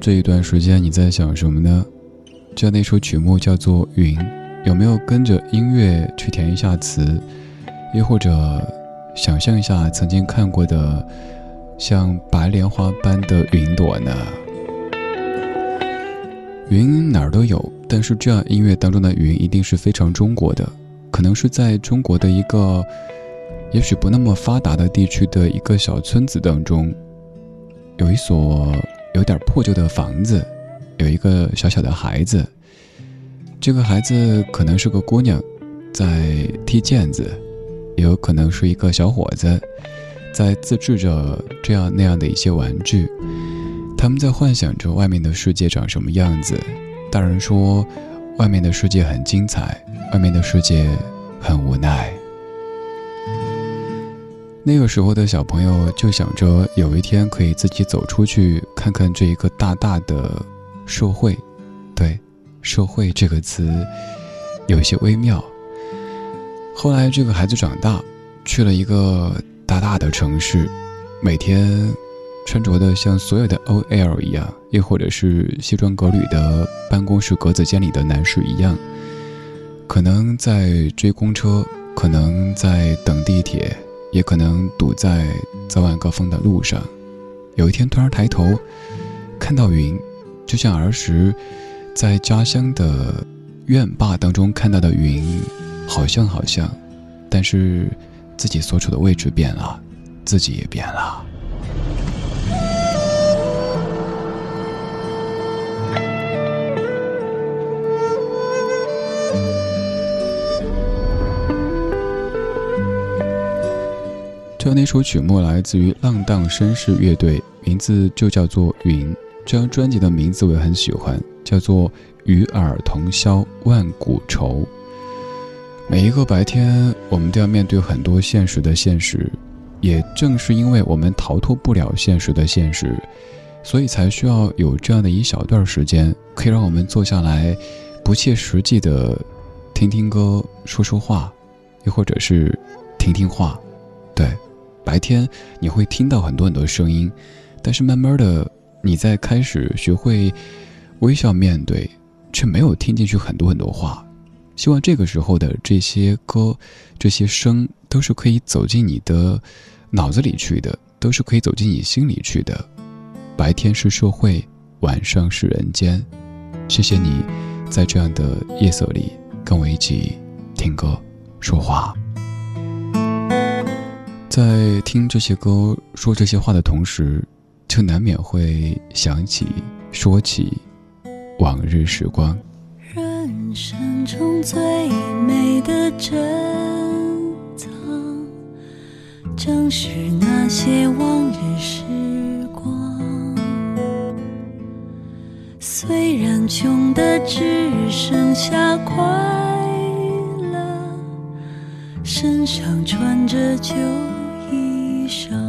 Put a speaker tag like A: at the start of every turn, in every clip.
A: 这一段时间，你在想什么呢？这那首曲目叫做《云》，有没有跟着音乐去填一下词？又或者想象一下曾经看过的像白莲花般的云朵呢？云哪儿都有，但是这样音乐当中的云一定是非常中国的，可能是在中国的一个也许不那么发达的地区的一个小村子当中，有一所。有点破旧的房子，有一个小小的孩子。这个孩子可能是个姑娘，在踢毽子；也有可能是一个小伙子，在自制着这样那样的一些玩具。他们在幻想着外面的世界长什么样子。大人说，外面的世界很精彩，外面的世界很无奈。那个时候的小朋友就想着有一天可以自己走出去看看这一个大大的社会，对“社会”这个词有些微妙。后来这个孩子长大，去了一个大大的城市，每天穿着的像所有的 OL 一样，又或者是西装革履的办公室格子间里的男士一样，可能在追公车，可能在等地铁。也可能堵在早晚高峰的路上，有一天突然抬头，看到云，就像儿时在家乡的院坝当中看到的云，好像好像，但是自己所处的位置变了，自己也变了。那首曲目来自于浪荡绅士乐队，名字就叫做《云》。这张专辑的名字我也很喜欢，叫做《与尔同销万古愁》。每一个白天，我们都要面对很多现实的现实，也正是因为我们逃脱不了现实的现实，所以才需要有这样的一小段时间，可以让我们坐下来，不切实际的听听歌、说说话，又或者是听听话，对。白天你会听到很多很多声音，但是慢慢的你在开始学会微笑面对，却没有听进去很多很多话。希望这个时候的这些歌、这些声都是可以走进你的脑子里去的，都是可以走进你心里去的。白天是社会，晚上是人间。谢谢你，在这样的夜色里跟我一起听歌、说话。在听这些歌、说这些话的同时，就难免会想起、说起往日时光。
B: 人生中最美的珍藏，正是那些往日时光。虽然穷的只剩下快乐，身上穿着旧。上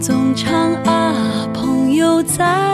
B: 总唱啊，朋友在。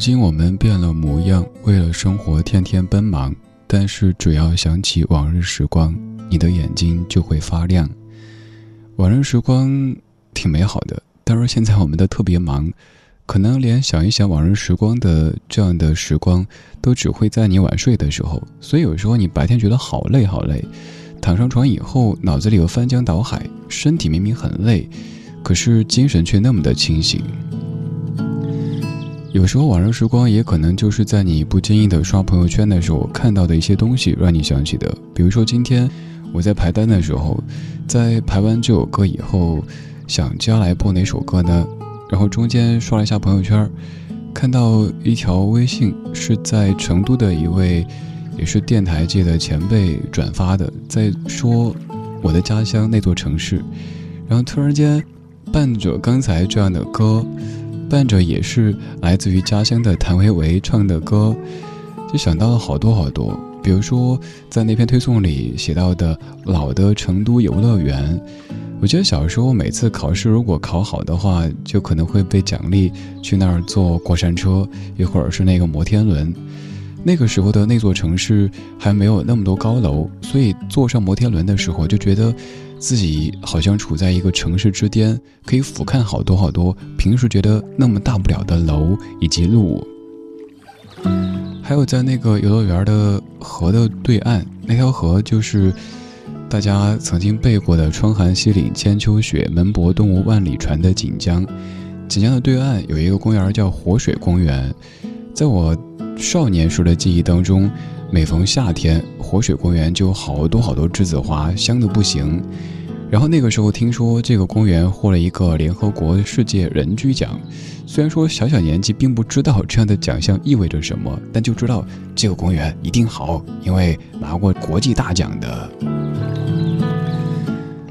A: 如今我们变了模样，为了生活天天奔忙，但是只要想起往日时光，你的眼睛就会发亮。往日时光挺美好的，但是现在我们的特别忙，可能连想一想往日时光的这样的时光，都只会在你晚睡的时候。所以有时候你白天觉得好累好累，躺上床以后，脑子里又翻江倒海，身体明明很累，可是精神却那么的清醒。有时候往日时光也可能就是在你不经意的刷朋友圈的时候看到的一些东西，让你想起的。比如说今天我在排单的时候，在排完这首歌以后，想接下来播哪首歌呢？然后中间刷了一下朋友圈，看到一条微信是在成都的一位也是电台界的前辈转发的，在说我的家乡那座城市，然后突然间伴着刚才这样的歌。伴着也是来自于家乡的谭维维唱的歌，就想到了好多好多。比如说，在那篇推送里写到的老的成都游乐园，我觉得小时候每次考试如果考好的话，就可能会被奖励去那儿坐过山车，一会儿是那个摩天轮。那个时候的那座城市还没有那么多高楼，所以坐上摩天轮的时候就觉得。自己好像处在一个城市之巅，可以俯瞰好多好多平时觉得那么大不了的楼以及路。还有在那个游乐园的河的对岸，那条河就是大家曾经背过的“窗含西岭千秋雪，门泊东吴万里船”的锦江。锦江的对岸有一个公园叫活水公园，在我少年时的记忆当中。每逢夏天，活水公园就有好多好多栀子花，香的不行。然后那个时候听说这个公园获了一个联合国世界人居奖，虽然说小小年纪并不知道这样的奖项意味着什么，但就知道这个公园一定好，因为拿过国际大奖的。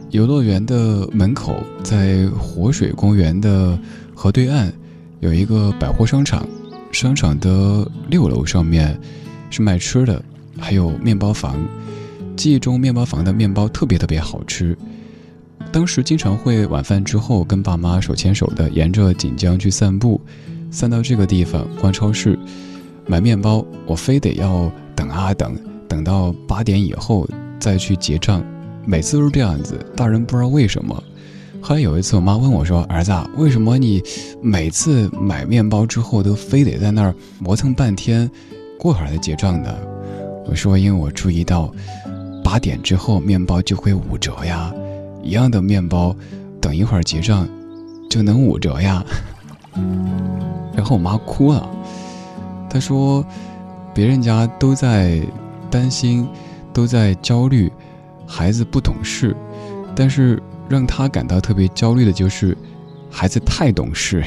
A: 游乐园的门口，在活水公园的河对岸，有一个百货商场，商场的六楼上面。是卖吃的，还有面包房。记忆中面包房的面包特别特别好吃。当时经常会晚饭之后跟爸妈手牵手的沿着锦江去散步，散到这个地方逛超市买面包，我非得要等啊等，等到八点以后再去结账。每次都是这样子，大人不知道为什么。后来有一次，我妈问我说：“儿子，为什么你每次买面包之后都非得在那儿磨蹭半天？”过会儿再结账的，我说，因为我注意到，八点之后面包就会五折呀，一样的面包，等一会儿结账，就能五折呀。然后我妈哭了，她说，别人家都在担心，都在焦虑，孩子不懂事，但是让他感到特别焦虑的就是，孩子太懂事。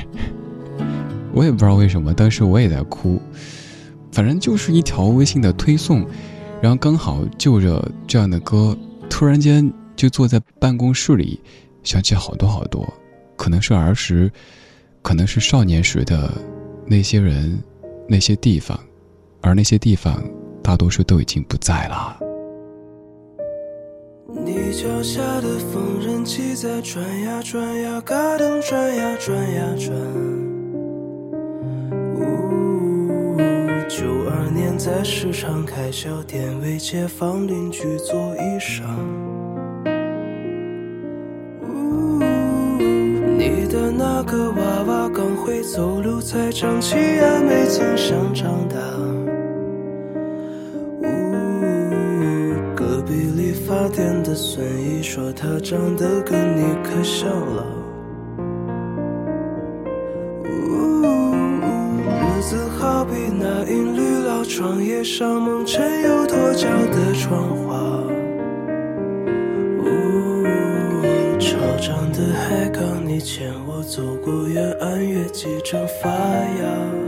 A: 我也不知道为什么，当时我也在哭。反正就是一条微信的推送，然后刚好就着这样的歌，突然间就坐在办公室里，想起好多好多，可能是儿时，可能是少年时的那些人，那些地方，而那些地方大多数都已经不在了。
C: 你脚下的缝纫机在转呀转呀，嘎噔转呀转呀转。九二年在市场开小店，为街坊邻居做衣裳。你的那个娃娃刚会走路才长齐牙，没曾想长大。发店的孙姨说她长得跟你可像了。日子好比那阴绿老窗叶上蒙尘又脱胶的窗花，呜，潮涨的海港，你牵我走过远岸，月季正发芽。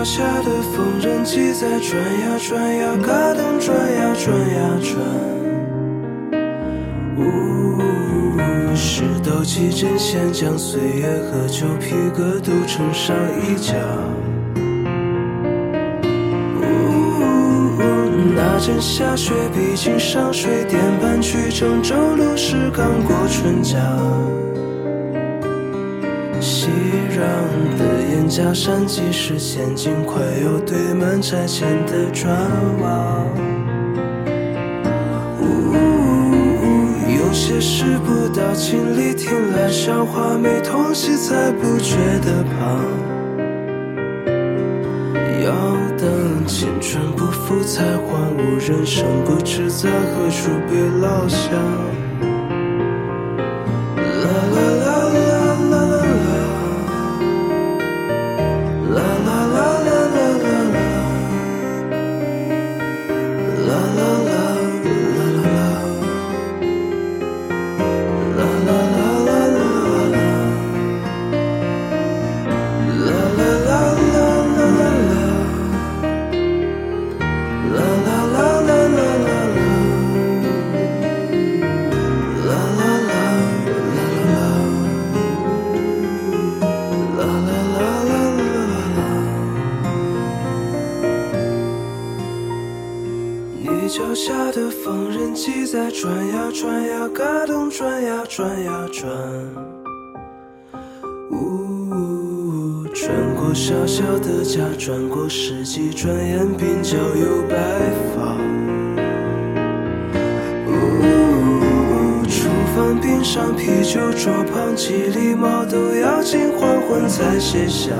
C: 脚下的缝纫机在转呀转呀，嘎噔转呀转呀转。呜，石头起针线将岁月和旧皮革都撑上衣架。呜，那阵下雪，毕竟上水点板去郑州路时刚过春假。的燕家山，即使现今快要堆满拆迁的砖瓦。呜，有些事不到亲历，听来笑话，没痛惜才不觉得胖。要等青春不复才还悟，人生不知在何处被落下。转呀转呀转。呜，转过小小的家，转过世纪，转眼鬓角有白发。呜，厨房边上啤酒桌旁，几粒毛豆要近黄昏才卸下。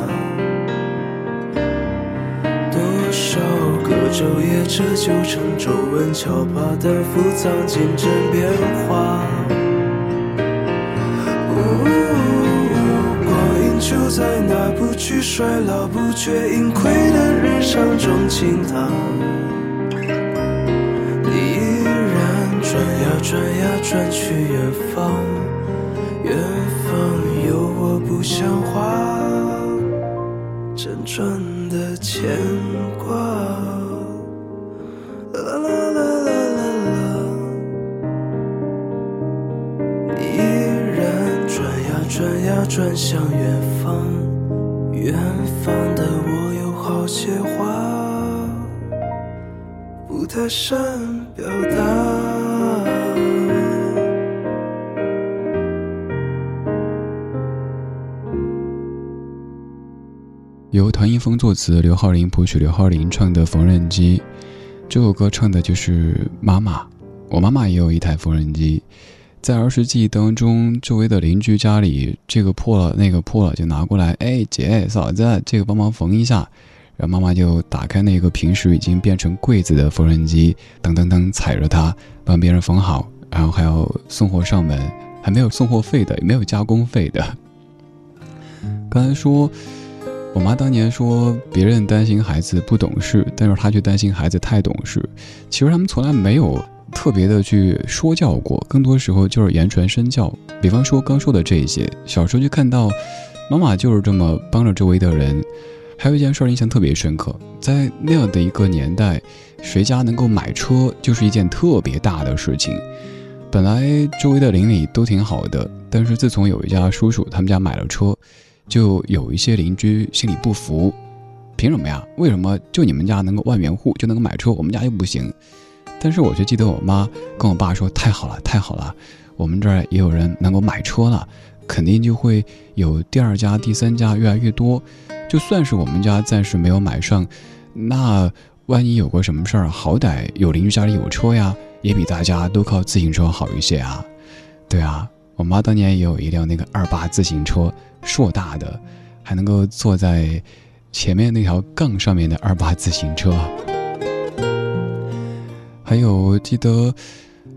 C: 多少个昼夜折旧成皱纹，敲把担负藏进针变化。在那不惧衰老、不觉盈亏的日常中倾倒。你依然转呀转呀转去远方，远方有我不像话，辗转的牵挂。转向远方，远方的我有好些话。不太善表达。
A: 由唐一峰作词，刘浩林谱曲，刘浩林唱的《缝纫机》这首歌唱的就是妈妈。我妈妈也有一台缝纫机，在儿时记忆当中，周围的邻居家里这个破了那个破了就拿过来，哎姐嫂子，这个帮忙缝一下。然后妈妈就打开那个平时已经变成柜子的缝纫机，噔噔噔踩着它帮别人缝好，然后还要送货上门，还没有送货费的，也没有加工费的。刚才说。我妈当年说，别人担心孩子不懂事，但是她却担心孩子太懂事。其实他们从来没有特别的去说教过，更多时候就是言传身教。比方说刚说的这些，小时候就看到妈妈就是这么帮着周围的人。还有一件事儿印象特别深刻，在那样的一个年代，谁家能够买车就是一件特别大的事情。本来周围的邻里都挺好的，但是自从有一家叔叔他们家买了车。就有一些邻居心里不服，凭什么呀？为什么就你们家能够万元户就能够买车，我们家又不行？但是我就记得我妈跟我爸说：“太好了，太好了，我们这儿也有人能够买车了，肯定就会有第二家、第三家越来越多。就算是我们家暂时没有买上，那万一有个什么事儿，好歹有邻居家里有车呀，也比大家都靠自行车好一些啊。对啊，我妈当年也有一辆那个二八自行车。”硕大的，还能够坐在前面那条杠上面的二八自行车。还有记得，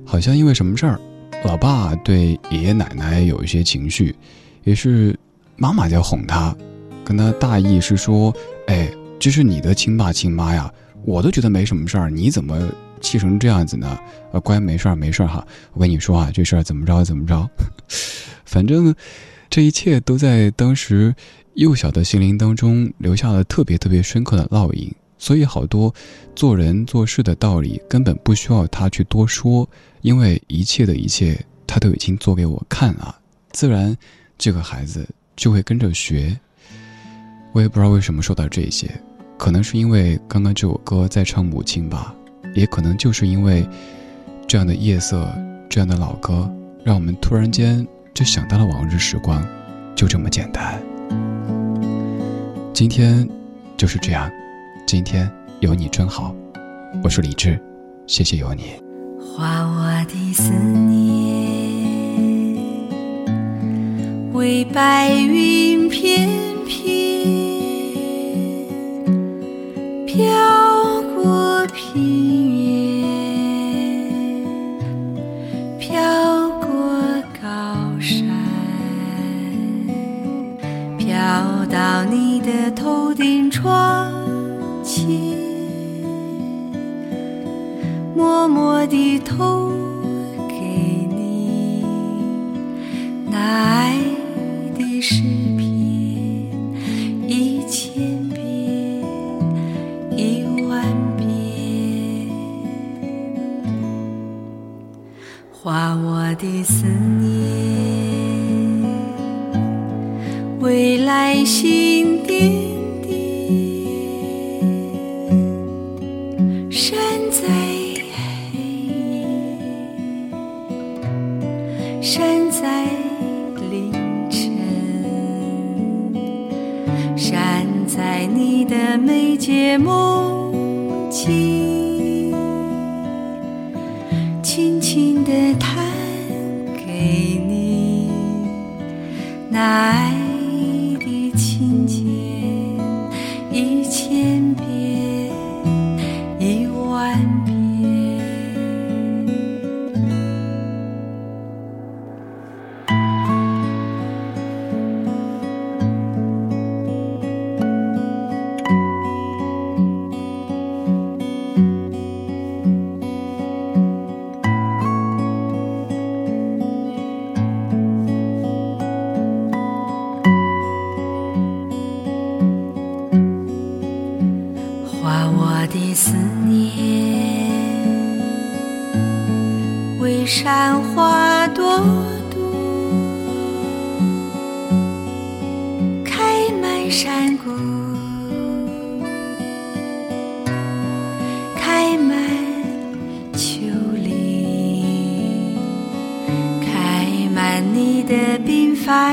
A: 好像因为什么事儿，老爸对爷爷奶奶有一些情绪，也是妈妈在哄他，跟他大意是说：“哎，这是你的亲爸亲妈呀，我都觉得没什么事儿，你怎么气成这样子呢？”呃，乖，没事儿，没事儿哈。我跟你说啊，这事儿怎么着怎么着，反正。这一切都在当时幼小的心灵当中留下了特别特别深刻的烙印。所以，好多做人做事的道理根本不需要他去多说，因为一切的一切他都已经做给我看了，自然这个孩子就会跟着学。我也不知道为什么说到这些，可能是因为刚刚这首歌在唱母亲吧，也可能就是因为这样的夜色，这样的老歌，让我们突然间就想到了往日时光，就这么简单。今天就是这样。今天有你真好，我是李志，谢谢有你。
B: 画我的思念，为白云翩翩，飘过平原，飘过高山，飘到你的头顶窗。默默地投给你那爱的诗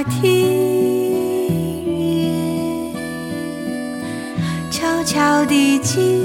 B: 听悄悄地记